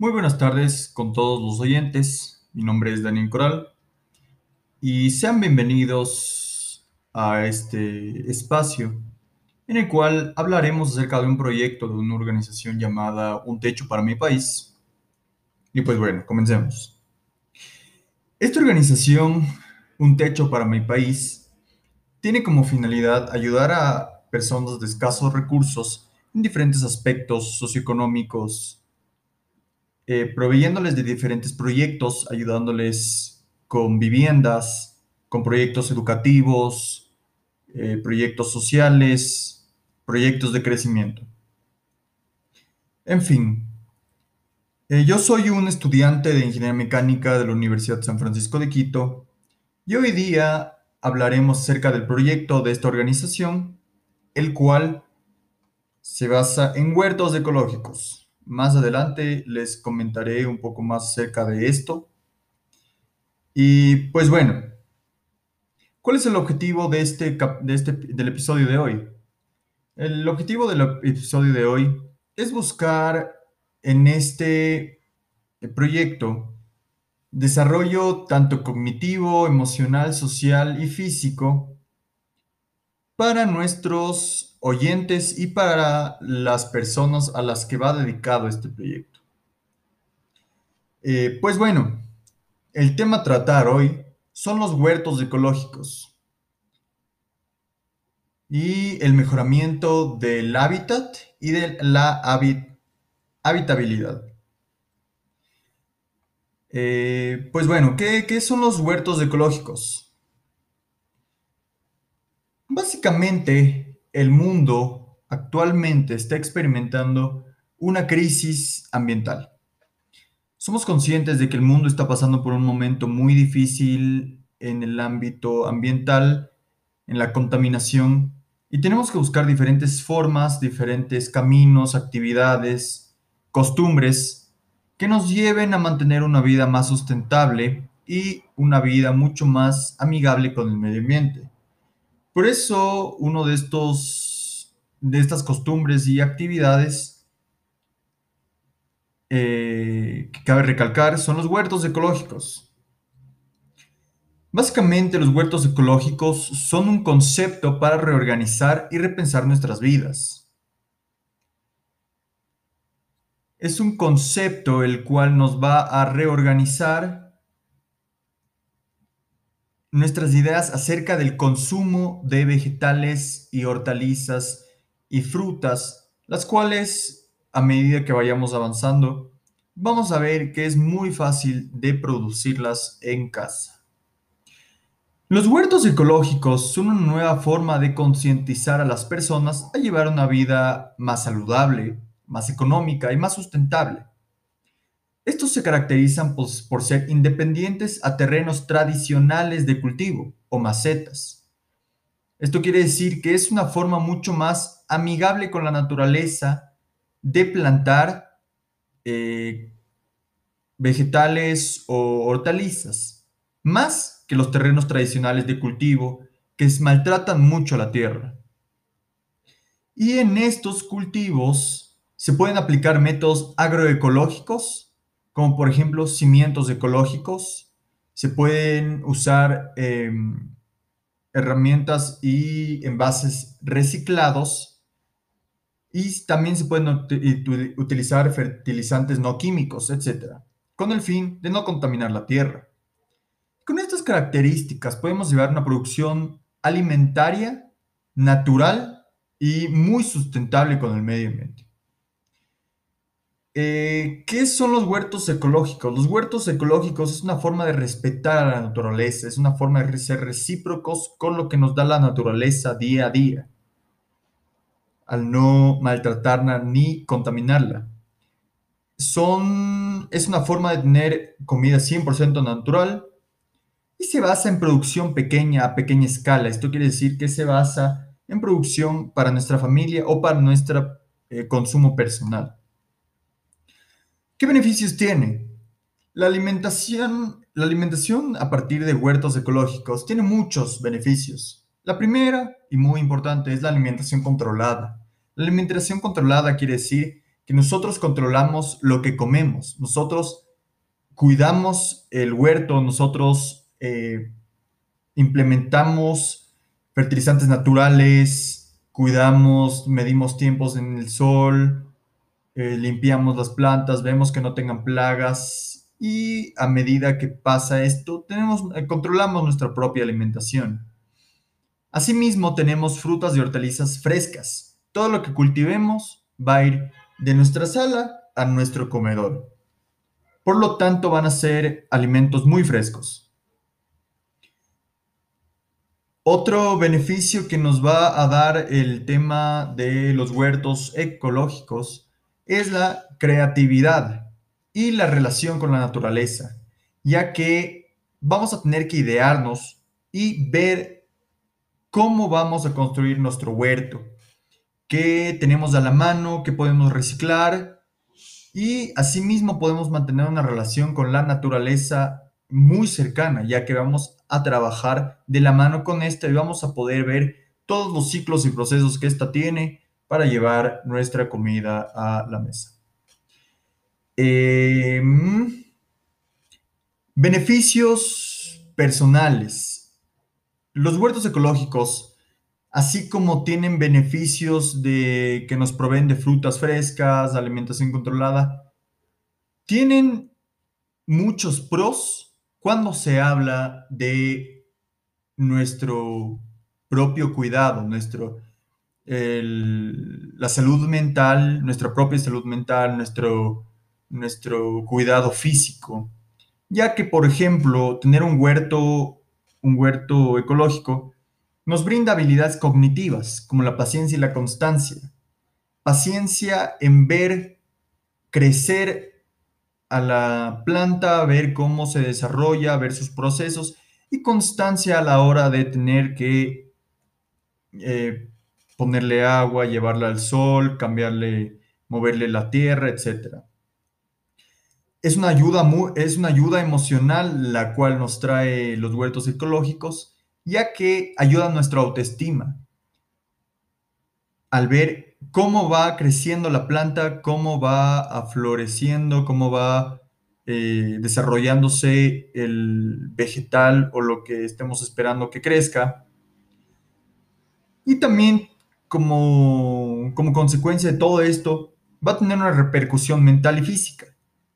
Muy buenas tardes con todos los oyentes. Mi nombre es Daniel Coral y sean bienvenidos a este espacio en el cual hablaremos acerca de un proyecto de una organización llamada Un Techo para mi País. Y pues bueno, comencemos. Esta organización, Un Techo para mi País, tiene como finalidad ayudar a personas de escasos recursos en diferentes aspectos socioeconómicos, eh, proveyéndoles de diferentes proyectos, ayudándoles con viviendas, con proyectos educativos, eh, proyectos sociales, proyectos de crecimiento. En fin, eh, yo soy un estudiante de Ingeniería Mecánica de la Universidad San Francisco de Quito y hoy día hablaremos acerca del proyecto de esta organización, el cual se basa en huertos ecológicos. Más adelante les comentaré un poco más acerca de esto. Y pues bueno, ¿cuál es el objetivo de este, de este, del episodio de hoy? El objetivo del episodio de hoy es buscar en este proyecto desarrollo tanto cognitivo, emocional, social y físico para nuestros oyentes y para las personas a las que va dedicado este proyecto. Eh, pues bueno, el tema a tratar hoy son los huertos ecológicos y el mejoramiento del hábitat y de la habitabilidad. Eh, pues bueno, ¿qué, ¿qué son los huertos ecológicos? Básicamente, el mundo actualmente está experimentando una crisis ambiental. Somos conscientes de que el mundo está pasando por un momento muy difícil en el ámbito ambiental, en la contaminación, y tenemos que buscar diferentes formas, diferentes caminos, actividades, costumbres que nos lleven a mantener una vida más sustentable y una vida mucho más amigable con el medio ambiente. Por eso, uno de estos, de estas costumbres y actividades eh, que cabe recalcar son los huertos ecológicos. Básicamente, los huertos ecológicos son un concepto para reorganizar y repensar nuestras vidas. Es un concepto el cual nos va a reorganizar nuestras ideas acerca del consumo de vegetales y hortalizas y frutas, las cuales a medida que vayamos avanzando, vamos a ver que es muy fácil de producirlas en casa. Los huertos ecológicos son una nueva forma de concientizar a las personas a llevar una vida más saludable, más económica y más sustentable. Estos se caracterizan por, ser independientes a terrenos tradicionales de cultivo o macetas. Esto quiere decir que es una forma mucho más amigable con la naturaleza de plantar eh, vegetales o hortalizas, más que los terrenos tradicionales de cultivo que maltratan mucho la tierra. Y en estos cultivos se pueden aplicar métodos agroecológicos como por ejemplo cimientos ecológicos. Se pueden usar em, herramientas y envases reciclados y también se pueden utilizar fertilizantes no químicos, etc., con el fin de no contaminar la tierra. Con estas características podemos llevar una producción alimentaria, natural y muy sustentable con el medio ambiente. Eh, ¿Qué son los huertos ecológicos? Los huertos ecológicos es una forma de respetar a la naturaleza, es una forma de ser recíprocos con lo que nos da la naturaleza día a día, al no maltratarla ni contaminarla. Son, es una forma de tener comida 100% natural y se basa en producción pequeña a pequeña escala. Esto quiere decir que se basa en producción para nuestra familia o para nuestro eh, consumo personal. ¿Qué beneficios tiene? La alimentación, la alimentación a partir de huertos ecológicos tiene muchos beneficios. La primera y muy importante es la alimentación controlada. La alimentación controlada quiere decir que nosotros controlamos lo que comemos, nosotros cuidamos el huerto, nosotros eh, implementamos fertilizantes naturales, cuidamos, medimos tiempos en el sol, eh, limpiamos las plantas, vemos que no tengan plagas y a medida que pasa esto, tenemos, eh, controlamos nuestra propia alimentación. Asimismo, tenemos frutas y hortalizas frescas. Todo lo que cultivemos va a ir de nuestra sala a nuestro comedor. Por lo tanto, van a ser alimentos muy frescos. Otro beneficio que nos va a dar el tema de los huertos ecológicos es la creatividad y la relación con la naturaleza, ya que vamos a tener que idearnos y ver cómo vamos a construir nuestro huerto, qué tenemos a la mano, qué podemos reciclar y asimismo podemos mantener una relación con la naturaleza muy cercana, ya que vamos a trabajar de la mano con esta y vamos a poder ver todos los ciclos y procesos que esta tiene para llevar nuestra comida a la mesa. Em, beneficios personales. Los huertos ecológicos así como tienen beneficios de que nos proveen de frutas frescas, alimentación controlada, tienen muchos pros cuando se habla de nuestro propio cuidado, nuestro, la salud mental, nuestra propia salud mental, nuestro, nuestro cuidado físico. Ya que, por ejemplo, tener un huerto, un huerto ecológico, nos brinda habilidades cognitivas como la paciencia y la constancia. Paciencia en ver crecer a la planta, ver cómo se desarrolla, ver sus procesos y constancia a la hora de tener que eh, ponerle agua, llevarla al sol, cambiarle, moverle la tierra, etc. Es una ayuda, es una ayuda emocional la cual nos trae los huertos ecológicos ya que ayuda a nuestra autoestima. Al ver cómo va creciendo la planta, cómo va floreciendo, cómo va eh, desarrollándose el vegetal o lo que estemos esperando que crezca. Y también como, como consecuencia de todo esto, va a tener una repercusión mental y física,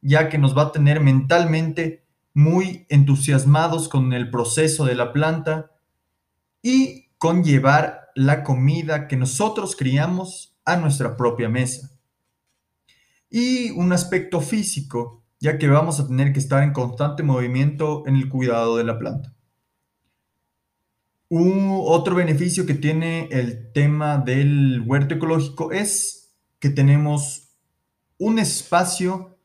ya que nos va a tener mentalmente muy entusiasmados con el proceso de la planta, y conllevar la comida que nosotros criamos a nuestra propia mesa. Y un aspecto físico, ya que vamos a tener que estar en constante movimiento en el cuidado de la planta. Un, otro beneficio que tiene el tema del huerto ecológico es que tenemos un espacio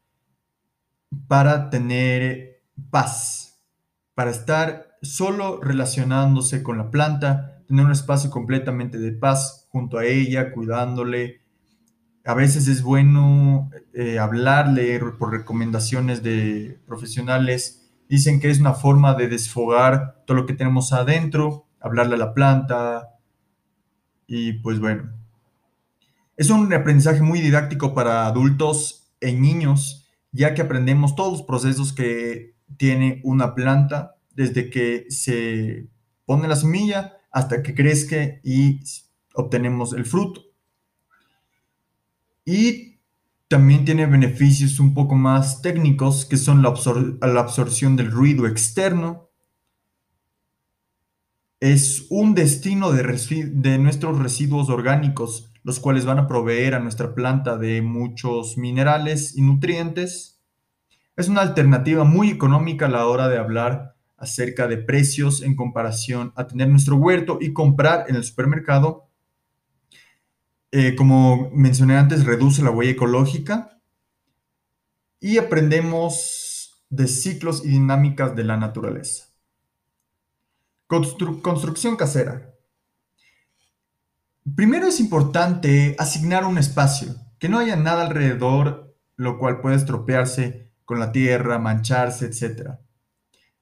para tener paz, para estar solo relacionándose con la planta, tener un espacio completamente de paz junto a ella, cuidándole. A veces es bueno eh, hablarle por recomendaciones de profesionales. Dicen que es una forma de desfogar todo lo que tenemos adentro, hablarle a la planta. Y pues bueno, es un aprendizaje muy didáctico para adultos e niños, ya que aprendemos todos los procesos que tiene una planta desde que se pone la semilla hasta que crezca y obtenemos el fruto. Y también tiene beneficios un poco más técnicos que son la, absorción del ruido externo. Es un destino de, nuestros residuos orgánicos, los cuales van a proveer a nuestra planta de muchos minerales y nutrientes. Es una alternativa muy económica a la hora de hablar acerca de precios en comparación a tener nuestro huerto y comprar en el supermercado. Eh, como mencioné antes, reduce la huella ecológica y aprendemos de ciclos y dinámicas de la naturaleza. Construcción casera. Primero es importante asignar un espacio, que no haya nada alrededor, lo cual puede estropearse con la tierra, mancharse, etc.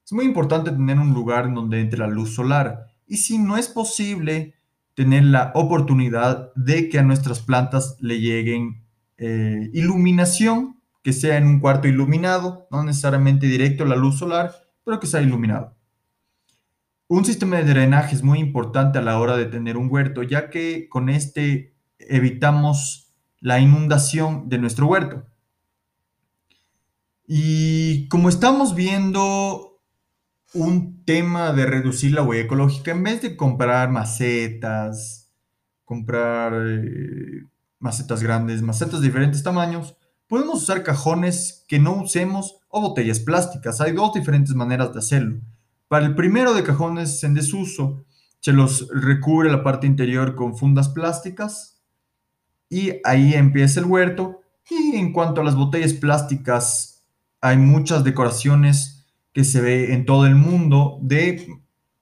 Es muy importante tener un lugar en donde entre la luz solar y si no es posible, tener la oportunidad de que a nuestras plantas le lleguen eh, iluminación, que sea en un cuarto iluminado, no necesariamente directo la luz solar, pero que sea iluminado. Un sistema de drenaje es muy importante a la hora de tener un huerto, ya que con este evitamos la inundación de nuestro huerto. Y como estamos viendo un tema de reducir la huella ecológica, en vez de comprar macetas, comprar eh, macetas grandes, macetas de diferentes tamaños, podemos usar cajones que no usemos o botellas plásticas. Hay dos diferentes maneras de hacerlo. Para el primero de cajones en desuso, se los recubre la parte interior con fundas plásticas y ahí empieza el huerto. Y en cuanto a las botellas plásticas, hay muchas decoraciones que se ve en todo el mundo de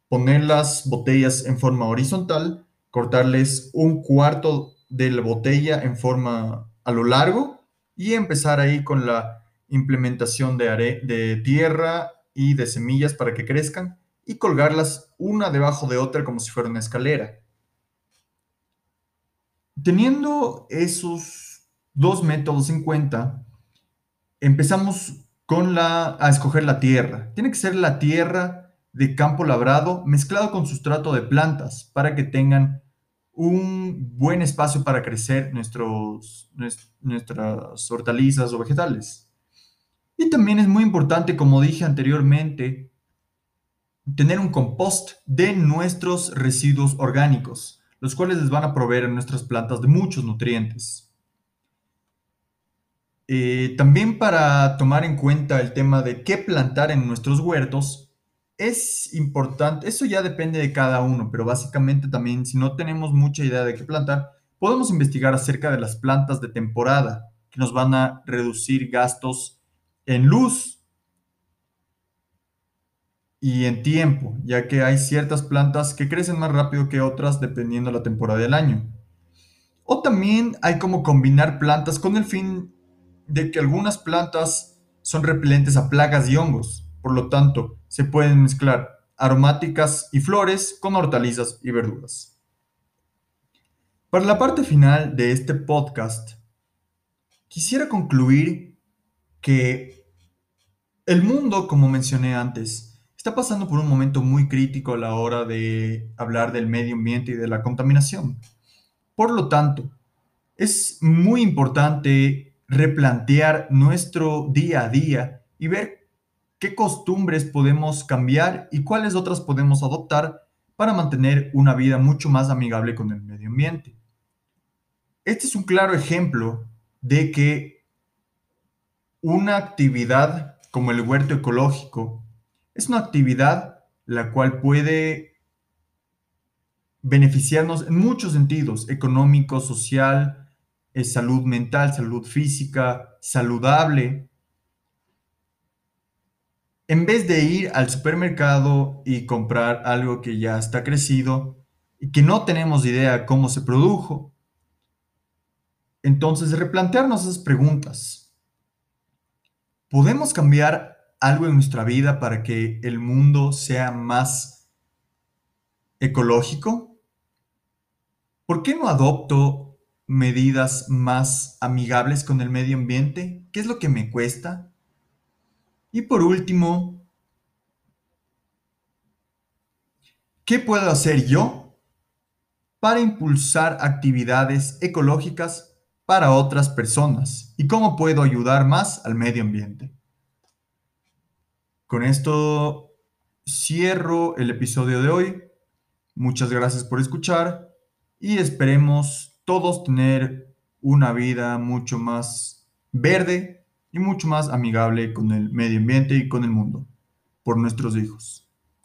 poner las botellas en forma horizontal, cortarles un cuarto de la botella en forma a lo largo y empezar ahí con la implementación de, de tierra y de semillas para que crezcan y colgarlas una debajo de otra como si fuera una escalera. Teniendo esos dos métodos en cuenta, empezamos con la, a escoger la tierra. Tiene que ser la tierra de campo labrado mezclado con sustrato de plantas para que tengan un buen espacio para crecer nuestros, nuestras hortalizas o vegetales. Y también es muy importante, como dije anteriormente, tener un compost de nuestros residuos orgánicos, los cuales les van a proveer a nuestras plantas de muchos nutrientes. Eh, también para tomar en cuenta el tema de qué plantar en nuestros huertos, es importante, eso ya depende de cada uno, pero básicamente también si no tenemos mucha idea de qué plantar, podemos investigar acerca de las plantas de temporada, que nos van a reducir gastos en luz y en tiempo, ya que hay ciertas plantas que crecen más rápido que otras dependiendo de la temporada del año. O también hay como combinar plantas con el fin de que algunas plantas son repelentes a plagas y hongos. Por lo tanto, se pueden mezclar aromáticas y flores con hortalizas y verduras. Para la parte final de este podcast, quisiera concluir que el mundo, como mencioné antes, está pasando por un momento muy crítico a la hora de hablar del medio ambiente y de la contaminación. Por lo tanto, es muy importante replantear nuestro día a día y ver qué costumbres podemos cambiar y cuáles otras podemos adoptar para mantener una vida mucho más amigable con el medio ambiente. Este es un claro ejemplo de que una actividad como el huerto ecológico es una actividad la cual puede beneficiarnos en muchos sentidos, económico, social, eh, salud mental, salud física, saludable, en vez de ir al supermercado y comprar algo que ya está crecido y que no tenemos idea cómo se produjo, entonces replantearnos esas preguntas. ¿Podemos cambiar algo en nuestra vida para que el mundo sea más ecológico? ¿Por qué no adopto medidas más amigables con el medio ambiente? ¿Qué es lo que me cuesta? Y por último, ¿qué puedo hacer yo para impulsar actividades ecológicas para otras personas? ¿Y cómo puedo ayudar más al medio ambiente? Con esto cierro el episodio de hoy. Muchas gracias por escuchar y esperemos todos tener una vida mucho más verde y mucho más amigable con el medio ambiente y con el mundo, por nuestros hijos.